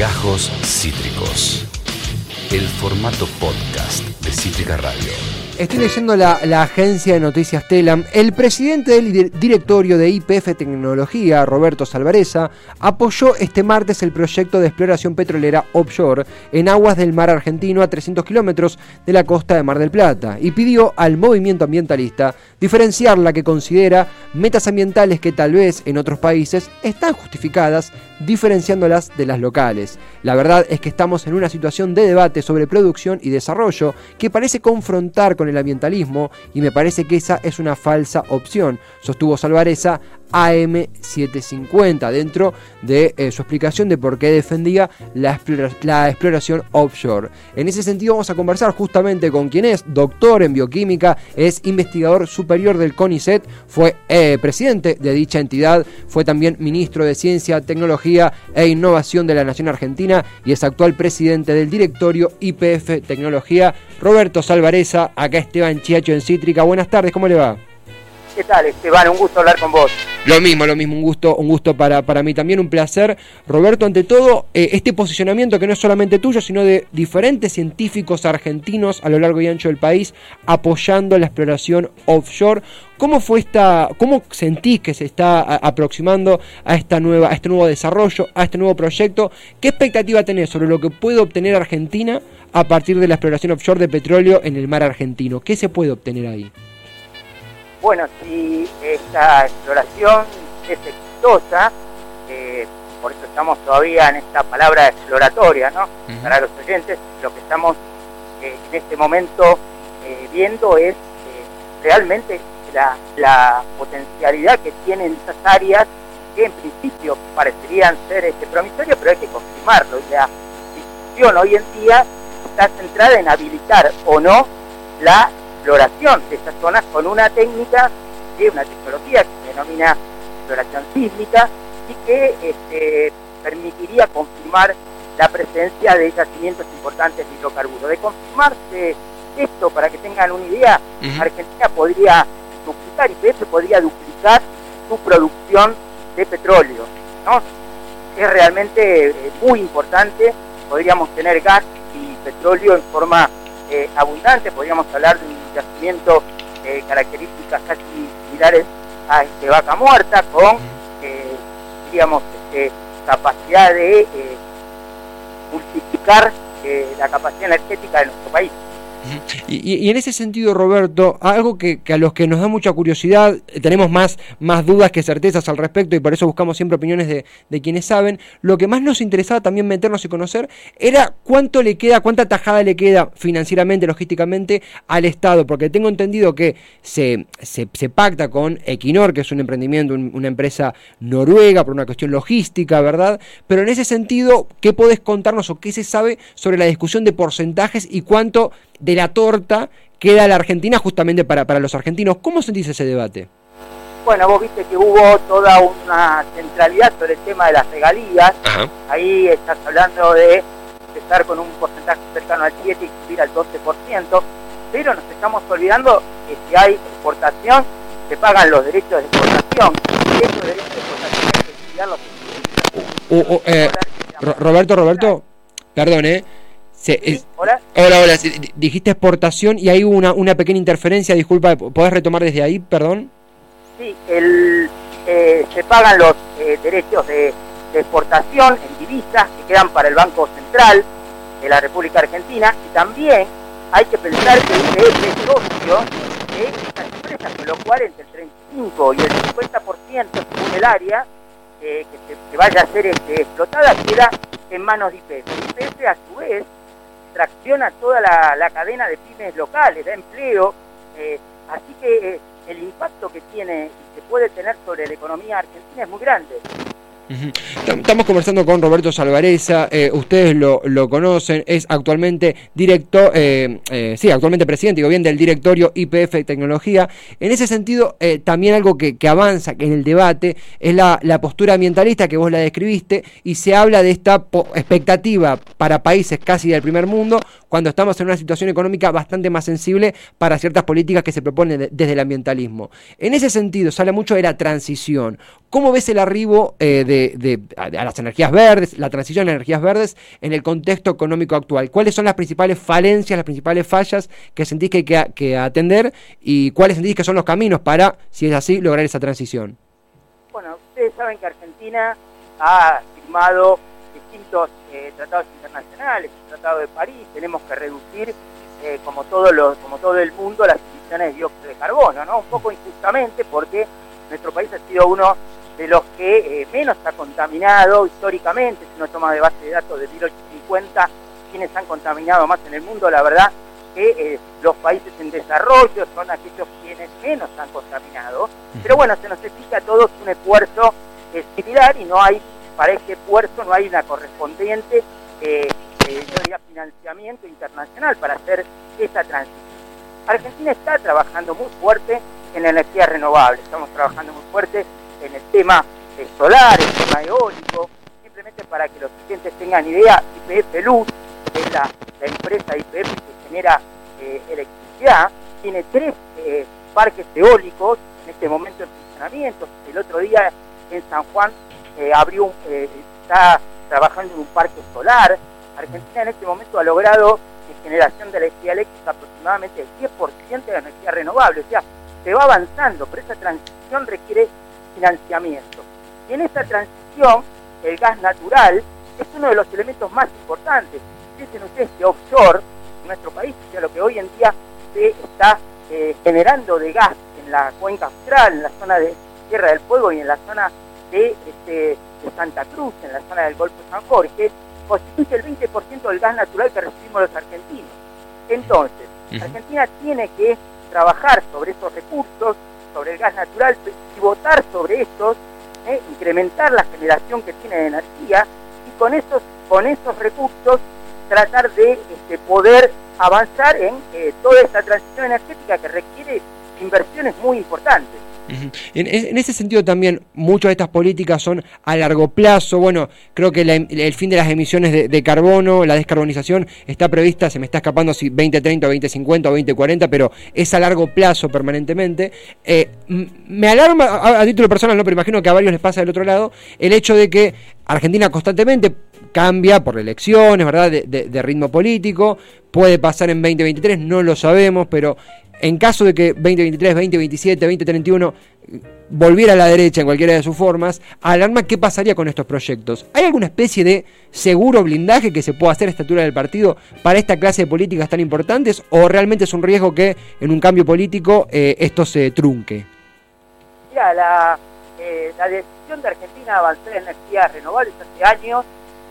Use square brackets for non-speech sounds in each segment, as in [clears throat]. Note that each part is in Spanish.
Gajos Cítricos. El formato podcast de Cítrica Radio. Estoy leyendo la, la, agencia de noticias Telam. El presidente del directorio de IPF Tecnología, Roberto Salvareza, apoyó este martes el proyecto de exploración petrolera offshore en aguas del mar argentino a 300 kilómetros de la costa de Mar del Plata y pidió al movimiento ambientalista diferenciar la que considera metas ambientales que tal vez en otros países están justificadas, diferenciándolas de las locales. La verdad es que estamos en una situación de debate sobre producción y desarrollo que parece confrontar con el ambientalismo y me parece que esa es una falsa opción, sostuvo Salvareza AM750 dentro de eh, su explicación de por qué defendía la, exploración offshore. En ese sentido vamos a conversar justamente con quien es doctor en bioquímica, es investigador superior del CONICET, fue eh, presidente de dicha entidad, fue también ministro de Ciencia, Tecnología e Innovación de la Nación Argentina y es actual presidente del directorio IPF Tecnología. Roberto Salvareza, acá Esteban Chiacho en Cítrica. Buenas tardes, ¿cómo le va? ¿Qué tal, Esteban? Un gusto hablar con vos. Lo mismo, lo mismo, un gusto, un gusto para, para mí también, un placer. Roberto, ante todo, eh, este posicionamiento que no es solamente tuyo, sino de diferentes científicos argentinos a lo largo y ancho del país apoyando la exploración offshore. ¿Cómo fue esta, cómo sentís que se está aproximando a esta nueva, a este nuevo desarrollo, a este nuevo proyecto? ¿Qué expectativa tenés sobre lo que puede obtener Argentina a partir de la exploración offshore de petróleo en el mar argentino? ¿Qué se puede obtener ahí? Bueno, si esta exploración es exitosa, eh, por eso estamos todavía en esta palabra exploratoria, ¿no? Para los oyentes, lo que estamos eh, en este momento eh, viendo es realmente la, la, potencialidad que tienen esas áreas que en principio parecerían ser este, promisorias, pero hay que confirmarlo. Y la discusión hoy en día está centrada en habilitar o no la exploración de esas zonas con una técnica, una tecnología que se denomina exploración sísmica y que este, permitiría confirmar la presencia de yacimientos importantes de hidrocarburos. De confirmarse esto, para que tengan una idea, Argentina podría duplicar, y eso podría duplicar su producción de petróleo. ¿no? Es realmente eh, muy importante, podríamos tener gas y petróleo en forma eh, abundante, podríamos hablar de un yacimiento eh, características casi similares a este, vaca muerta, con, eh, digamos, este, capacidad de eh, multiplicar la capacidad energética de nuestro país. Y, y, en ese sentido, Roberto, algo que, a los que nos da mucha curiosidad, tenemos más, más dudas que certezas al respecto y por eso buscamos siempre opiniones de, de, quienes saben, lo que más nos interesaba también meternos y conocer era cuánto le queda, cuánta tajada le queda financieramente, logísticamente al Estado, porque tengo entendido que se, se, pacta con Equinor, que es un emprendimiento, un, una empresa noruega por una cuestión logística, ¿verdad? Pero en ese sentido, ¿qué podés contarnos o qué se sabe sobre la discusión de porcentajes y cuánto de la torta queda la Argentina justamente para, para los argentinos. ¿Cómo sentís ese debate? Bueno, vos viste que hubo toda una centralidad sobre el tema de las regalías. Ajá. Ahí estás hablando de empezar con un porcentaje cercano al 7 y subir al 12%, pero nos estamos olvidando que si hay exportación, se pagan los derechos de exportación. Y esos derechos de exportación hay que estudiarlos. Uh, uh, eh, Roberto, Roberto, perdón, ¿eh? Se. ¿Hola? Dijiste exportación y hay una, una pequeña interferencia. Disculpa, ¿podés retomar desde ahí? Perdón. Sí, el, eh, se pagan los eh, derechos de, de, exportación en divisas que quedan para el Banco Central de la República Argentina y también hay que pensar que el IPF es socio de estas empresas, con lo cual entre el 35 y el 50% según el área eh, que, se, que, vaya a ser este, explotada queda en manos de IPF. IPF a su vez tracciona toda la, la, cadena de pymes locales, da empleo, eh, así que eh, el impacto que tiene y que puede tener sobre la economía argentina es muy grande. Estamos conversando con Roberto Salvareza, eh, ustedes lo, conocen, es actualmente director, eh, eh, sí, actualmente presidente, digo bien, del directorio IPF Tecnología. En ese sentido, también algo que, que, avanza en el debate es la, postura ambientalista que vos la describiste y se habla de esta expectativa para países casi del primer mundo cuando estamos en una situación económica bastante más sensible para ciertas políticas que se proponen de, desde el ambientalismo. En ese sentido, se habla mucho de la transición. ¿Cómo ves el arribo de a, las energías verdes, la transición a energías verdes en el contexto económico actual? ¿Cuáles son las principales falencias, las principales fallas que sentís que hay que, atender y cuáles sentís que son los caminos para, si es así, lograr esa transición? Bueno, ustedes saben que Argentina ha firmado distintos eh, tratados internacionales, el Tratado de París, tenemos que reducir eh, como, todo lo, como todo el mundo las emisiones de dióxido de carbono, ¿no? Un poco injustamente porque nuestro país ha sido uno de los que eh, menos ha contaminado históricamente, si uno toma de base de datos de 1850, quienes han contaminado más en el mundo, la verdad que eh, los países en desarrollo son aquellos quienes menos han contaminado, pero bueno, se nos exige a todos un esfuerzo similar y no hay, para este esfuerzo no hay una correspondiente yo financiamiento internacional para hacer esa transición. Argentina está trabajando muy fuerte en energía renovable, estamos trabajando muy fuerte en el tema solar, el tema eólico, simplemente para que los clientes tengan idea, IPF Luz, que es la, empresa IPF que genera eh, electricidad, tiene tres eh, parques eólicos en este momento en funcionamiento. El otro día en San Juan eh, abrió, está trabajando en un parque solar, Argentina en este momento ha logrado en generación de energía eléctrica aproximadamente el 10% de energía renovable. O sea, se va avanzando, pero esa transición requiere financiamiento. Y en esa transición, el gas natural es uno de los elementos más importantes. Dicen ustedes que offshore, en nuestro país, o sea, lo que hoy en día se está eh, generando de gas en la cuenca austral, en la zona de Tierra del Fuego y en la zona de, este, de Santa Cruz, en la zona del Golfo de San Jorge, constituye el 20% del gas natural que recibimos los argentinos. Entonces, Argentina tiene que trabajar sobre esos recursos, sobre el gas natural, y votar sobre estos, ¿eh? incrementar la generación que tiene de energía y con esos, con esos recursos tratar de este, poder avanzar en eh, toda esta transición energética que requiere inversiones muy importantes. En, ese sentido también muchas de estas políticas son a largo plazo. Bueno, creo que el fin de las emisiones de, carbono, la descarbonización está prevista, se me está escapando si 2030 o 2050 o 2040, pero es a largo plazo permanentemente. Eh, me alarma, a, título personal, no, pero imagino que a varios les pasa del otro lado, el hecho de que Argentina constantemente cambia por elecciones, ¿verdad? De, ritmo político. Puede pasar en 2023, no lo sabemos, pero en caso de que 2023, 2027, 2031 volviera a la derecha en cualquiera de sus formas, alarma qué pasaría con estos proyectos. ¿Hay alguna especie de seguro blindaje que se pueda hacer a esta altura del partido para esta clase de políticas tan importantes o realmente es un riesgo que en un cambio político eh, esto se trunque? Mira, la, eh, la decisión de Argentina de avanzar en energías renovables hace años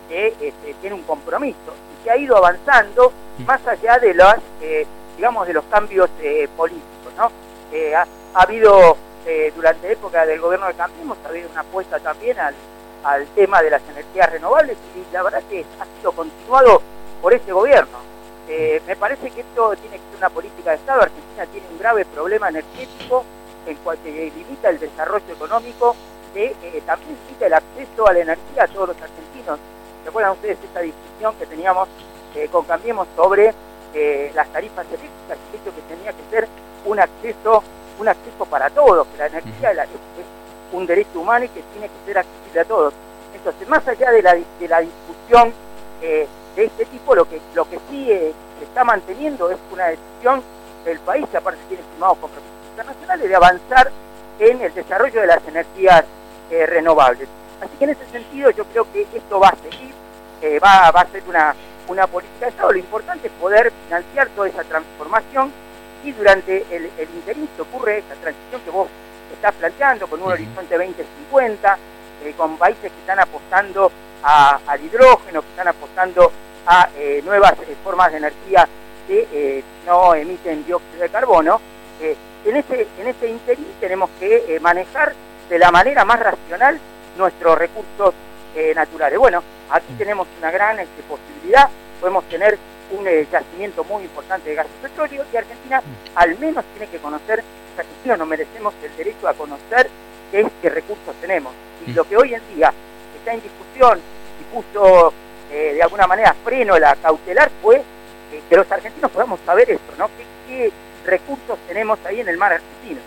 que este, tiene un compromiso y que ha ido avanzando más allá de las eh, digamos, de los cambios eh, políticos. ¿no? Eh, ha, habido, eh, durante la época del gobierno de Cambiemos, ha habido una apuesta también al, tema de las energías renovables y la verdad que ha sido continuado por este gobierno. me parece que esto tiene que ser una política de Estado. Argentina tiene un grave problema energético en cual se limita el desarrollo económico, que también limita el acceso a la energía a todos los argentinos. ¿Recuerdan ustedes esta discusión que teníamos con Cambiemos sobre eh, las tarifas eléctricas, hecho que tenía que ser un acceso, un acceso para todos, que la energía es un derecho humano y que tiene que ser accesible a todos. Entonces, más allá de la, de la discusión eh, de este tipo, lo que, lo que sí eh, se está manteniendo es una decisión del país, que aparte tiene firmados compromisos internacionales, de avanzar en el desarrollo de las energías renovables. Así que en ese sentido yo creo que esto va a seguir, va, va a ser una una política de Estado. Lo importante es poder financiar toda esa transformación y durante el, el interín se ocurre esa transición que vos estás planteando con un horizonte 2050, eh, con países que están apostando al hidrógeno, que están apostando a eh, nuevas eh, formas de energía que no emiten dióxido de carbono. en ese, en ese interín tenemos que manejar de la manera más racional nuestros recursos naturales. Bueno, aquí tenemos una gran este, posibilidad podemos tener un eh, yacimiento muy importante de gas y petróleo y Argentina al menos tiene que conocer, Argentina no merecemos el derecho a conocer qué, qué recursos tenemos. Y lo que hoy en día está en discusión y puso eh, de alguna manera freno la cautelar fue eh, que los argentinos podamos saber esto, ¿no? ¿Qué, recursos tenemos ahí en el mar argentino.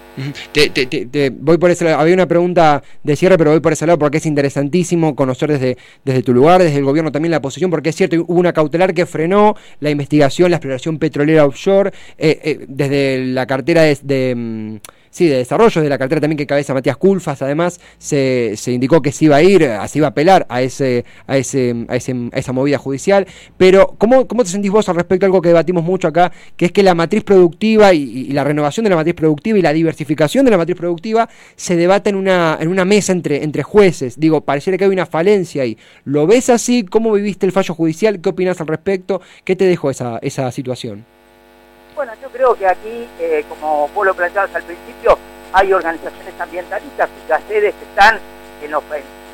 Te, voy por ese lado. Había una pregunta de cierre, pero voy por ese lado porque es interesantísimo conocer desde, desde tu lugar, desde el gobierno también la posición, porque es cierto, hubo una cautelar que frenó la investigación, la exploración petrolera offshore, eh, eh, desde la cartera de mm, sí, de desarrollo de la cartera también que cabeza Matías Culfas, además se, se indicó que se iba a ir, se iba a apelar a ese, a ese, a, ese, a esa movida judicial. Pero, ¿cómo, ¿cómo te sentís vos al respecto? Algo que debatimos mucho acá, que es que la matriz productiva y, la renovación de la matriz productiva y la diversificación de la matriz productiva se debate en una, en una mesa entre, entre jueces. Digo, pareciera que hay una falencia ahí. ¿Lo ves así? ¿Cómo viviste el fallo judicial? ¿Qué opinas al respecto? ¿Qué te dejó esa, esa situación? Bueno, yo creo que aquí, eh, como vos lo planteabas al principio, hay organizaciones ambientalistas cuyas sedes están en los,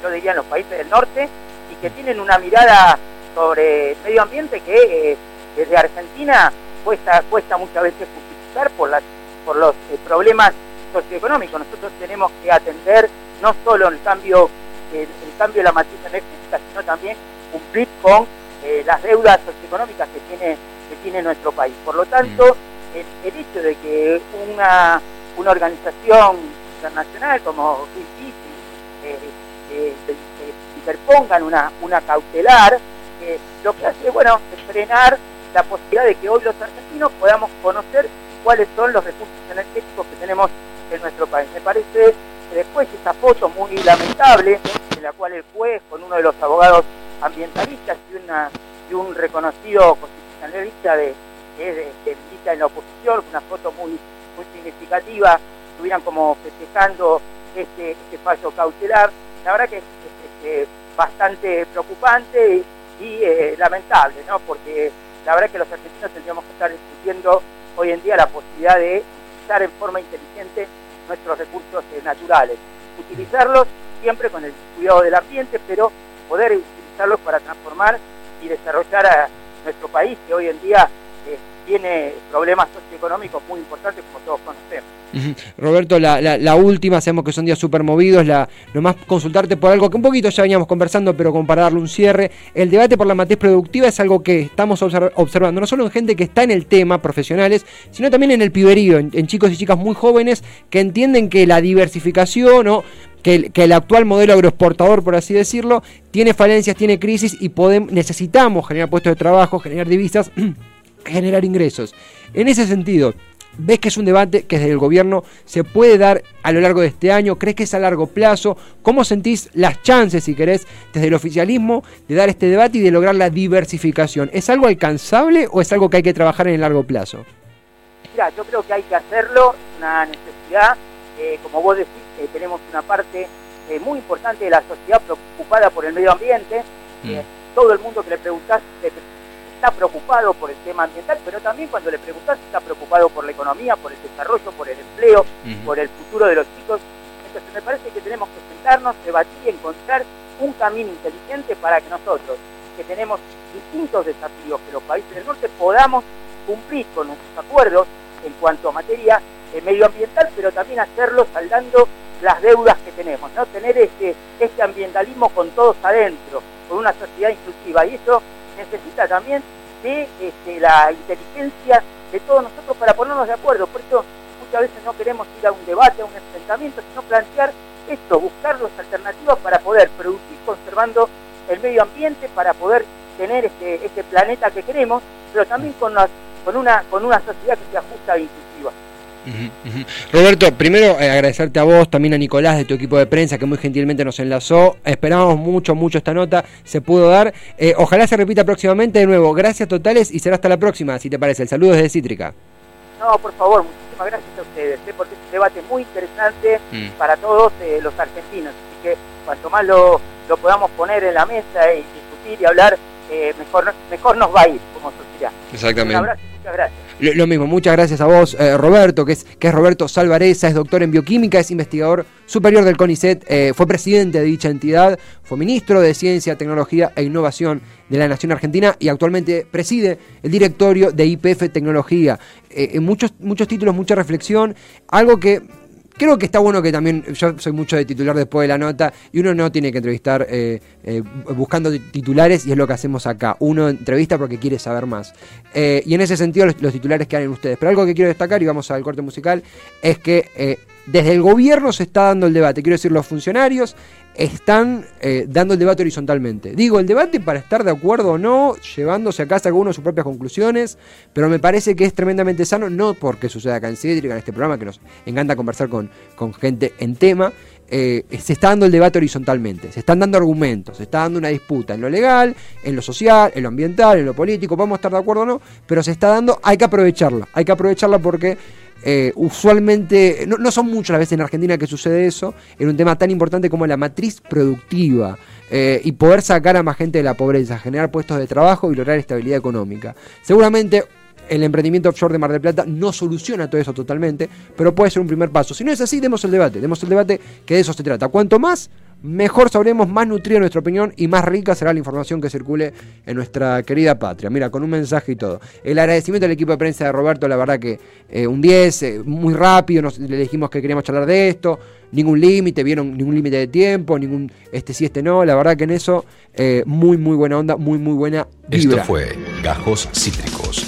yo diría, en los países del norte y que tienen una mirada sobre el medio ambiente que eh, desde Argentina cuesta, cuesta muchas veces justificar por, las, por los eh, problemas socioeconómicos. Nosotros tenemos que atender no solo el cambio, el, cambio de la matriz energética, sino también cumplir con las deudas socioeconómicas que tiene tiene nuestro país. Por lo tanto, el, hecho de que una, una organización internacional como Greenpeace eh, eh, eh, interpongan una, una cautelar, lo que hace bueno es frenar la posibilidad de que hoy los argentinos podamos conocer cuáles son los recursos energéticos que tenemos en nuestro país. Me parece que después esa foto muy lamentable, en la cual el juez con uno de los abogados ambientalistas y, una, y un reconocido analista de, de, de, en la oposición, una foto muy, muy significativa, estuvieran como festejando este, este fallo cautelar. La verdad que es, bastante preocupante y, eh, lamentable, ¿no? porque la verdad que los argentinos tendríamos que estar discutiendo hoy en día la posibilidad de utilizar en forma inteligente nuestros recursos eh, naturales. Utilizarlos siempre con el cuidado del ambiente, pero poder utilizarlos para transformar y desarrollar a, nuestro país, que hoy en día eh, tiene problemas socioeconómicos muy importantes, como todos conocemos. Roberto, la, la, última, sabemos que son días súper movidos, la, nomás consultarte por algo que un poquito ya veníamos conversando, pero para darle un cierre, el debate por la matriz productiva es algo que estamos observando, no solo en gente que está en el tema, profesionales, sino también en el piberío, en, chicos y chicas muy jóvenes que entienden que la diversificación o que el, actual modelo agroexportador, por así decirlo, tiene falencias, tiene crisis y podemos, necesitamos generar puestos de trabajo, generar divisas, [clears throat] generar ingresos. En ese sentido, ¿Ves que es un debate que desde el gobierno se puede dar a lo largo de este año? ¿Crees que es a largo plazo? ¿Cómo sentís las chances, si querés, desde el oficialismo de dar este debate y de lograr la diversificación? ¿Es algo alcanzable o es algo que hay que trabajar en el largo plazo? Mira, yo creo que hay que hacerlo, es una necesidad. Eh, como vos decís, eh, tenemos una parte eh, muy importante de la sociedad preocupada por el medio ambiente. Mm. todo el mundo que le preguntás está preocupado por el tema ambiental, pero también cuando le preguntas está preocupado por la economía, por el desarrollo, por el empleo, por el futuro de los chicos. Entonces me parece que tenemos que sentarnos, debatir y encontrar un camino inteligente para que nosotros, que tenemos distintos desafíos que los países del norte, podamos cumplir con nuestros acuerdos en cuanto a materia eh, medioambiental, pero también hacerlo saldando las deudas que tenemos, ¿no? Tener este, este ambientalismo con todos adentro, con una sociedad inclusiva. Y eso necesita también de este, la inteligencia de todos nosotros para ponernos de acuerdo. Por eso muchas veces no queremos ir a un debate, a un enfrentamiento, sino plantear esto, buscar las alternativas para poder producir conservando el medio ambiente, para poder tener este, este planeta que queremos, pero también con, con, una, con una sociedad que se ajusta a inclusiva. Roberto, primero eh, agradecerte a vos, también a Nicolás de tu equipo de prensa que muy gentilmente nos enlazó. Esperábamos mucho, mucho esta nota, se pudo dar. Eh, ojalá se repita próximamente de nuevo. Gracias totales y será hasta la próxima, si te parece. El saludo desde Cítrica. No, por favor, muchísimas gracias a ustedes, ¿eh? porque es un debate muy interesante mm. para todos los argentinos. Así que cuanto más lo, lo, podamos poner en la mesa y discutir y hablar, mejor, mejor nos va a ir como sociedad. Exactamente. Un abrazo gracias. Lo, mismo, muchas gracias a vos, eh, Roberto, que es, que es Roberto Salvareza, es doctor en bioquímica, es investigador superior del CONICET, eh, fue presidente de dicha entidad, fue ministro de Ciencia, Tecnología e Innovación de la Nación Argentina y actualmente preside el directorio de IPF Tecnología. Eh, muchos, muchos títulos, mucha reflexión, algo que Creo que está bueno que también, yo soy mucho de titular después de la nota, y uno no tiene que entrevistar eh, eh, buscando titulares, y es lo que hacemos acá. Uno entrevista porque quiere saber más. Eh, y en ese sentido los, los titulares quedan en ustedes. Pero algo que quiero destacar, y vamos al corte musical, es que desde el gobierno se está dando el debate. Quiero decir, los funcionarios están eh, dando el debate horizontalmente. Digo, el debate para estar de acuerdo o no, llevándose a casa algunos sus propias conclusiones, pero me parece que es tremendamente sano, no porque suceda acá en Cítrica, en este programa, que nos encanta conversar con, con gente en tema, eh, se está dando el debate horizontalmente, se están dando argumentos, se está dando una disputa en lo legal, en lo social, en lo ambiental, en lo político, podemos estar de acuerdo o no, pero se está dando, hay que aprovecharla, hay que aprovecharla porque eh, usualmente, no, son muchas las veces en Argentina que sucede eso, en un tema tan importante como la matriz productiva eh, y poder sacar a más gente de la pobreza, generar puestos de trabajo y lograr estabilidad económica. Seguramente el emprendimiento offshore de Mar del Plata no soluciona todo eso totalmente, pero puede ser un primer paso. Si no es así, demos el debate, demos el debate que de eso se trata. Cuanto más mejor sabremos, más nutrida nuestra opinión y más rica será la información que circule en nuestra querida patria. Mira, con un mensaje y todo. El agradecimiento al equipo de prensa de Roberto, la verdad que eh, un 10, eh, muy rápido, nos, le dijimos que queríamos charlar de esto, ningún límite, vieron ningún límite de tiempo, ningún este sí, este no, la verdad que en eso eh, muy, muy buena onda, muy, muy buena vibra. Esto fue Gajos Cítricos.